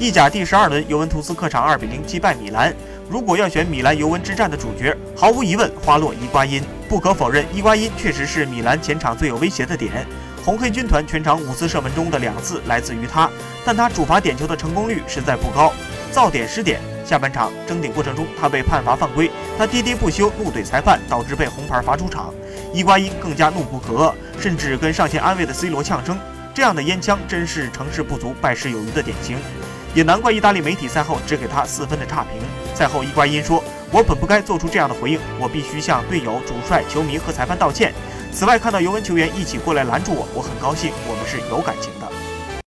意甲第十二轮，尤文图斯客场二比零击败米兰。如果要选米兰尤文之战的主角，毫无疑问，花落伊瓜因。不可否认，伊瓜因确实是米兰前场最有威胁的点。红黑军团全场五次射门中的两次来自于他，但他主罚点球的成功率实在不高，造点失点。下半场争顶过程中，他被判罚犯规，他喋喋不休，怒怼裁判，导致被红牌罚出场。伊瓜因更加怒不可遏，甚至跟上前安慰的 C 罗呛声。这样的烟枪真是成事不足败事有余的典型，也难怪意大利媒体赛后只给他四分的差评。赛后，伊瓜因说：“我本不该做出这样的回应，我必须向队友、主帅、球迷和裁判道歉。此外，看到尤文球员一起过来拦住我，我很高兴，我们是有感情的。”